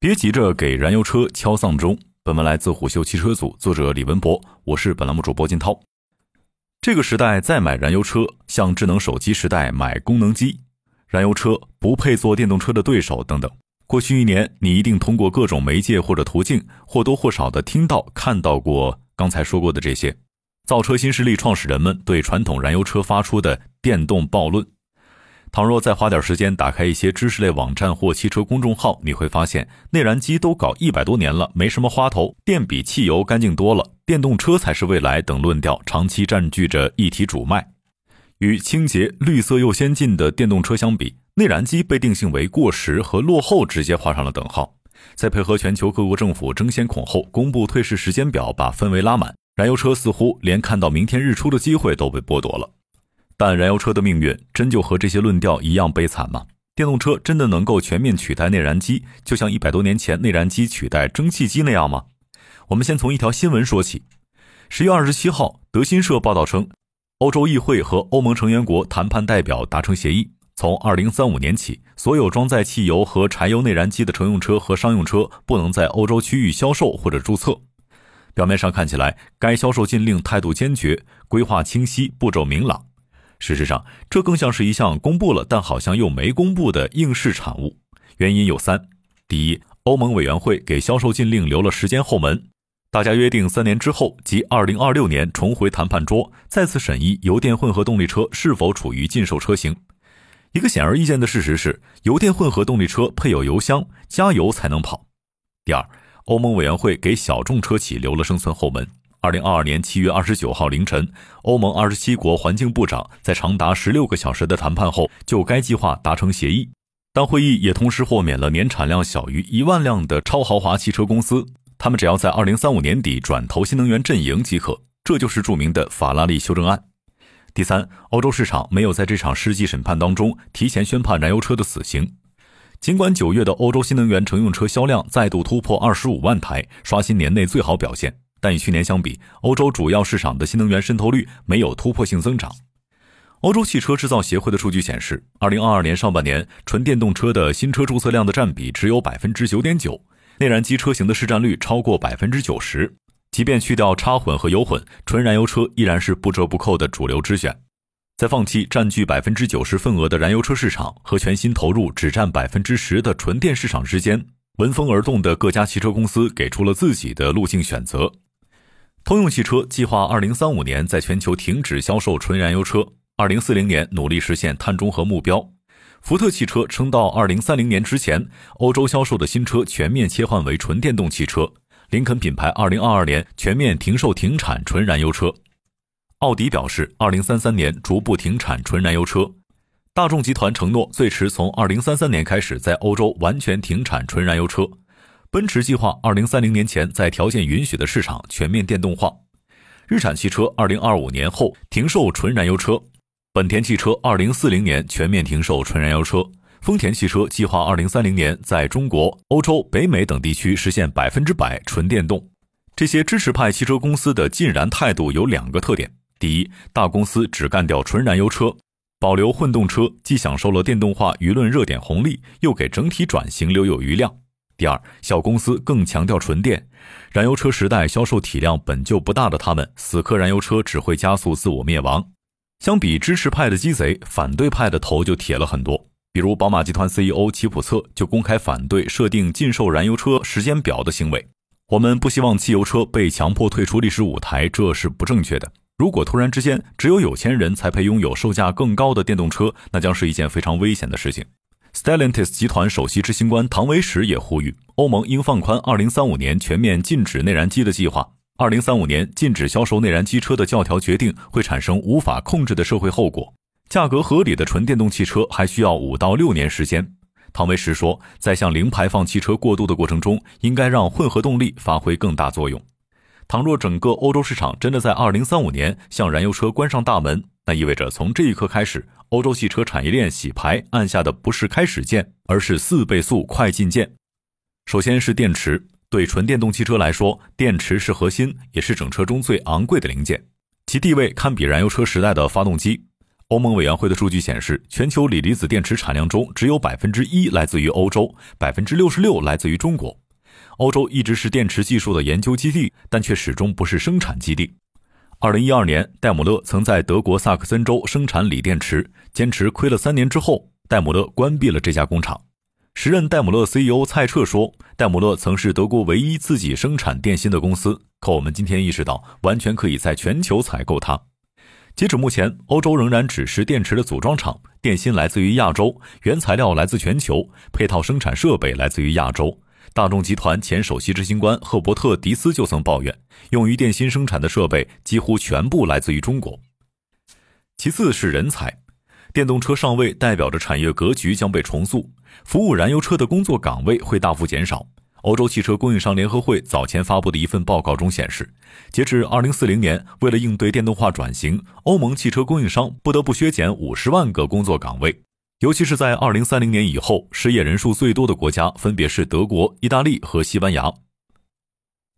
别急着给燃油车敲丧钟。本文来自虎嗅汽车组，作者李文博，我是本栏目主播金涛。这个时代再买燃油车，像智能手机时代买功能机。燃油车不配做电动车的对手等等。过去一年，你一定通过各种媒介或者途径，或多或少的听到、看到过刚才说过的这些。造车新势力创始人们对传统燃油车发出的电动暴论。倘若再花点时间打开一些知识类网站或汽车公众号，你会发现内燃机都搞一百多年了，没什么花头，电比汽油干净多了，电动车才是未来等论调长期占据着议题主脉。与清洁、绿色又先进的电动车相比，内燃机被定性为过时和落后，直接画上了等号。再配合全球各国政府争先恐后公布退市时间表，把氛围拉满，燃油车似乎连看到明天日出的机会都被剥夺了。但燃油车的命运真就和这些论调一样悲惨吗？电动车真的能够全面取代内燃机，就像一百多年前内燃机取代蒸汽机那样吗？我们先从一条新闻说起。十月二十七号，德新社报道称，欧洲议会和欧盟成员国谈判代表达成协议，从二零三五年起，所有装载汽油和柴油内燃机的乘用车和商用车不能在欧洲区域销售或者注册。表面上看起来，该销售禁令态度坚决，规划清晰，步骤明朗。事实上，这更像是一项公布了但好像又没公布的应试产物。原因有三：第一，欧盟委员会给销售禁令留了时间后门，大家约定三年之后，即二零二六年重回谈判桌，再次审议油电混合动力车是否处于禁售车型。一个显而易见的事实是，油电混合动力车配有油箱，加油才能跑。第二，欧盟委员会给小众车企留了生存后门。二零二二年七月二十九号凌晨，欧盟二十七国环境部长在长达十六个小时的谈判后，就该计划达成协议。但会议也同时豁免了年产量小于一万辆的超豪华汽车公司，他们只要在二零三五年底转投新能源阵营即可。这就是著名的法拉利修正案。第三，欧洲市场没有在这场世纪审判当中提前宣判燃油车的死刑。尽管九月的欧洲新能源乘用车销量再度突破二十五万台，刷新年内最好表现。但与去年相比，欧洲主要市场的新能源渗透率没有突破性增长。欧洲汽车制造协会的数据显示，二零二二年上半年纯电动车的新车注册量的占比只有百分之九点九，内燃机车型的市占率超过百分之九十。即便去掉插混和油混，纯燃油车依然是不折不扣的主流之选。在放弃占据百分之九十份额的燃油车市场和全新投入只占百分之十的纯电市场之间，闻风而动的各家汽车公司给出了自己的路径选择。通用汽车计划二零三五年在全球停止销售纯燃油车，二零四零年努力实现碳中和目标。福特汽车称，到二零三零年之前，欧洲销售的新车全面切换为纯电动汽车。林肯品牌二零二二年全面停售停产纯燃油车。奥迪表示，二零三三年逐步停产纯燃油车。大众集团承诺，最迟从二零三三年开始在欧洲完全停产纯燃油车。奔驰计划二零三零年前在条件允许的市场全面电动化，日产汽车二零二五年后停售纯燃油车，本田汽车二零四零年全面停售纯燃油车，丰田汽车计划二零三零年在中国、欧洲、北美等地区实现百分之百纯电动。这些支持派汽车公司的禁燃态度有两个特点：第一，大公司只干掉纯燃油车，保留混动车，既享受了电动化舆论热点红利，又给整体转型留有余量。第二，小公司更强调纯电，燃油车时代销售体量本就不大的他们，死磕燃油车只会加速自我灭亡。相比支持派的鸡贼，反对派的头就铁了很多。比如宝马集团 CEO 齐普策就公开反对设定禁售燃油车时间表的行为。我们不希望汽油车被强迫退出历史舞台，这是不正确的。如果突然之间只有有钱人才配拥有售价更高的电动车，那将是一件非常危险的事情。Stellantis 集团首席执行官唐维什也呼吁，欧盟应放宽2035年全面禁止内燃机的计划。2035年禁止销售内燃机车的教条决定会产生无法控制的社会后果。价格合理的纯电动汽车还需要五到六年时间。唐维什说，在向零排放汽车过渡的过程中，应该让混合动力发挥更大作用。倘若整个欧洲市场真的在2035年向燃油车关上大门，那意味着从这一刻开始。欧洲汽车产业链洗牌按下的不是开始键，而是四倍速快进键。首先是电池，对纯电动汽车来说，电池是核心，也是整车中最昂贵的零件，其地位堪比燃油车时代的发动机。欧盟委员会的数据显示，全球锂离子电池产量中只有百分之一来自于欧洲，百分之六十六来自于中国。欧洲一直是电池技术的研究基地，但却始终不是生产基地。二零一二年，戴姆勒曾在德国萨克森州生产锂电池，坚持亏了三年之后，戴姆勒关闭了这家工厂。时任戴姆勒 CEO 蔡澈说：“戴姆勒曾是德国唯一自己生产电芯的公司，可我们今天意识到，完全可以在全球采购它。”截止目前，欧洲仍然只是电池的组装厂，电芯来自于亚洲，原材料来自全球，配套生产设备来自于亚洲。大众集团前首席执行官赫伯特·迪斯就曾抱怨，用于电芯生产的设备几乎全部来自于中国。其次是人才，电动车上位代表着产业格局将被重塑，服务燃油车的工作岗位会大幅减少。欧洲汽车供应商联合会早前发布的一份报告中显示，截至2040年，为了应对电动化转型，欧盟汽车供应商不得不削减50万个工作岗位。尤其是在2030年以后，失业人数最多的国家分别是德国、意大利和西班牙。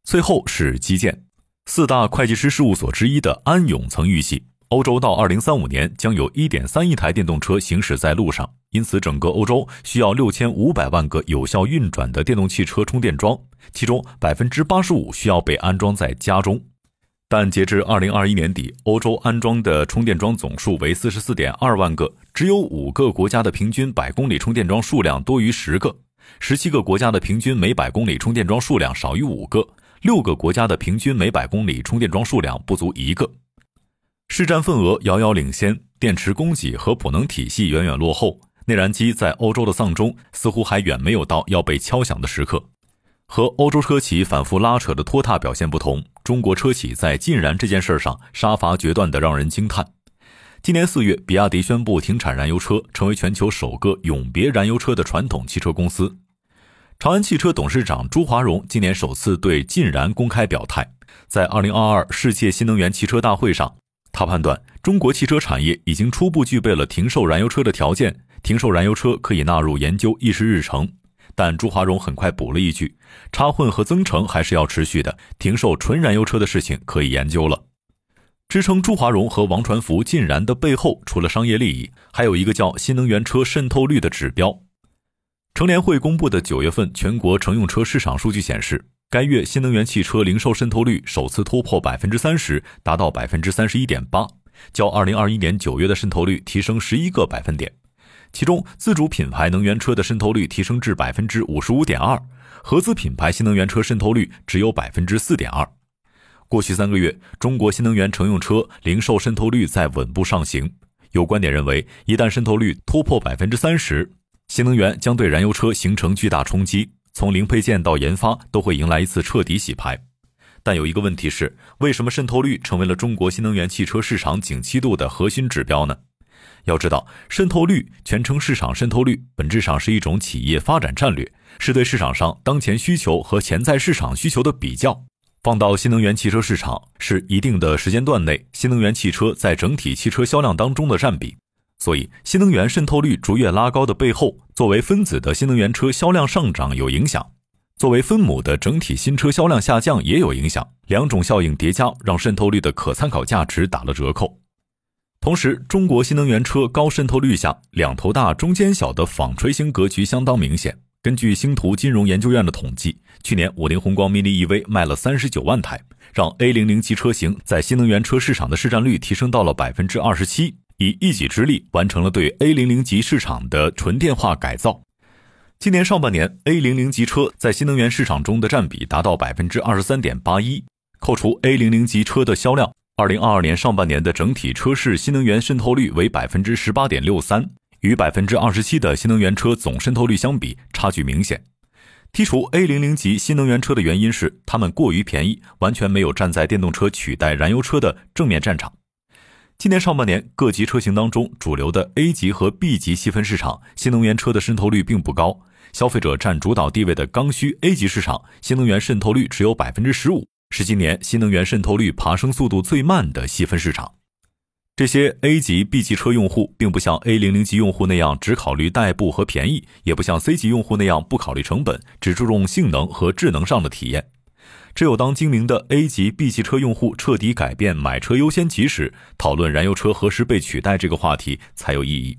最后是基建，四大会计师事务所之一的安永曾预计。欧洲到二零三五年将有一点三亿台电动车行驶在路上，因此整个欧洲需要六千五百万个有效运转的电动汽车充电桩，其中百分之八十五需要被安装在家中。但截至二零二一年底，欧洲安装的充电桩总数为四十四点二万个，只有五个国家的平均百公里充电桩数量多于十个，十七个国家的平均每百公里充电桩数量少于五个，六个国家的平均每百公里充电桩数量不足一个。市占份额遥遥领先，电池供给和补能体系远远落后，内燃机在欧洲的丧钟似乎还远没有到要被敲响的时刻。和欧洲车企反复拉扯的拖沓表现不同，中国车企在禁燃这件事上杀伐决断的让人惊叹。今年四月，比亚迪宣布停产燃油车，成为全球首个永别燃油车的传统汽车公司。长安汽车董事长朱华荣今年首次对禁燃公开表态，在二零二二世界新能源汽车大会上。他判断，中国汽车产业已经初步具备了停售燃油车的条件，停售燃油车可以纳入研究议事日程。但朱华荣很快补了一句：“插混和增程还是要持续的，停售纯燃油车的事情可以研究了。”支撑朱华荣和王传福禁燃的背后，除了商业利益，还有一个叫新能源车渗透率的指标。乘联会公布的九月份全国乘用车市场数据显示。该月新能源汽车零售渗透率首次突破百分之三十，达到百分之三十一点八，较二零二一年九月的渗透率提升十一个百分点。其中，自主品牌能源车的渗透率提升至百分之五十五点二，合资品牌新能源车渗透率只有百分之四点二。过去三个月，中国新能源乘用车零售渗透率在稳步上行。有观点认为，一旦渗透率突破百分之三十，新能源将对燃油车形成巨大冲击。从零配件到研发都会迎来一次彻底洗牌，但有一个问题是，为什么渗透率成为了中国新能源汽车市场景气度的核心指标呢？要知道，渗透率全称市场渗透率，本质上是一种企业发展战略，是对市场上当前需求和潜在市场需求的比较。放到新能源汽车市场，是一定的时间段内新能源汽车在整体汽车销量当中的占比。所以，新能源渗透率逐月拉高的背后，作为分子的新能源车销量上涨有影响，作为分母的整体新车销量下降也有影响。两种效应叠加，让渗透率的可参考价值打了折扣。同时，中国新能源车高渗透率下，两头大中间小的纺锤型格局相当明显。根据星图金融研究院的统计，去年五菱宏光 mini EV 卖了三十九万台，让 A 零零级车型在新能源车市场的市占率提升到了百分之二十七。以一己之力完成了对 A 零零级市场的纯电化改造。今年上半年，A 零零级车在新能源市场中的占比达到百分之二十三点八一。扣除 A 零零级车的销量，二零二二年上半年的整体车市新能源渗透率为百分之十八点六三，与百分之二十七的新能源车总渗透率相比，差距明显。剔除 A 零零级新能源车的原因是它们过于便宜，完全没有站在电动车取代燃油车的正面战场。今年上半年，各级车型当中，主流的 A 级和 B 级细分市场新能源车的渗透率并不高。消费者占主导地位的刚需 A 级市场，新能源渗透率只有百分之十五，是今年新能源渗透率爬升速度最慢的细分市场。这些 A 级、B 级车用户，并不像 A 零零级用户那样只考虑代步和便宜，也不像 C 级用户那样不考虑成本，只注重性能和智能上的体验。只有当精明的 A 级 B 级车用户彻底改变买车优先级时，讨论燃油车何时被取代这个话题才有意义。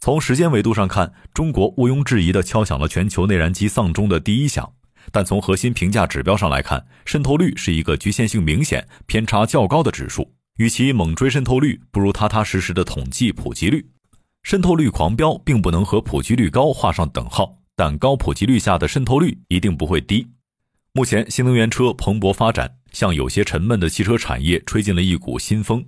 从时间维度上看，中国毋庸置疑地敲响了全球内燃机丧钟的第一响。但从核心评价指标上来看，渗透率是一个局限性明显、偏差较高的指数。与其猛追渗透率，不如踏踏实实的统计普及率。渗透率狂飙并不能和普及率高画上等号，但高普及率下的渗透率一定不会低。目前新能源车蓬勃发展，向有些沉闷的汽车产业吹进了一股新风。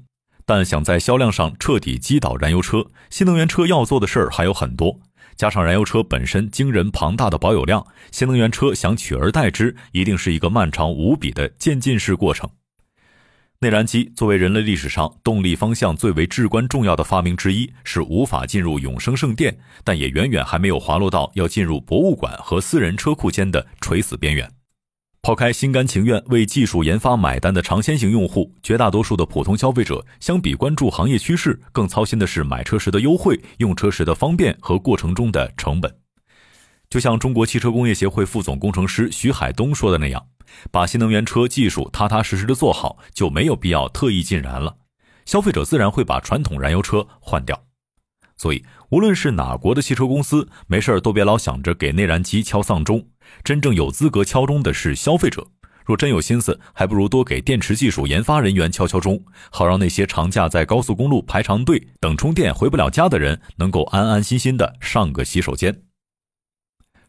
但想在销量上彻底击倒燃油车，新能源车要做的事儿还有很多。加上燃油车本身惊人庞大的保有量，新能源车想取而代之，一定是一个漫长无比的渐进式过程。内燃机作为人类历史上动力方向最为至关重要的发明之一，是无法进入永生圣殿，但也远远还没有滑落到要进入博物馆和私人车库间的垂死边缘。抛开心甘情愿为技术研发买单的尝鲜型用户，绝大多数的普通消费者相比关注行业趋势，更操心的是买车时的优惠、用车时的方便和过程中的成本。就像中国汽车工业协会副总工程师徐海东说的那样，把新能源车技术踏踏实实的做好，就没有必要特意进燃了。消费者自然会把传统燃油车换掉。所以，无论是哪国的汽车公司，没事儿都别老想着给内燃机敲丧钟。真正有资格敲钟的是消费者。若真有心思，还不如多给电池技术研发人员敲敲钟，好让那些长假在高速公路排长队等充电回不了家的人，能够安安心心的上个洗手间。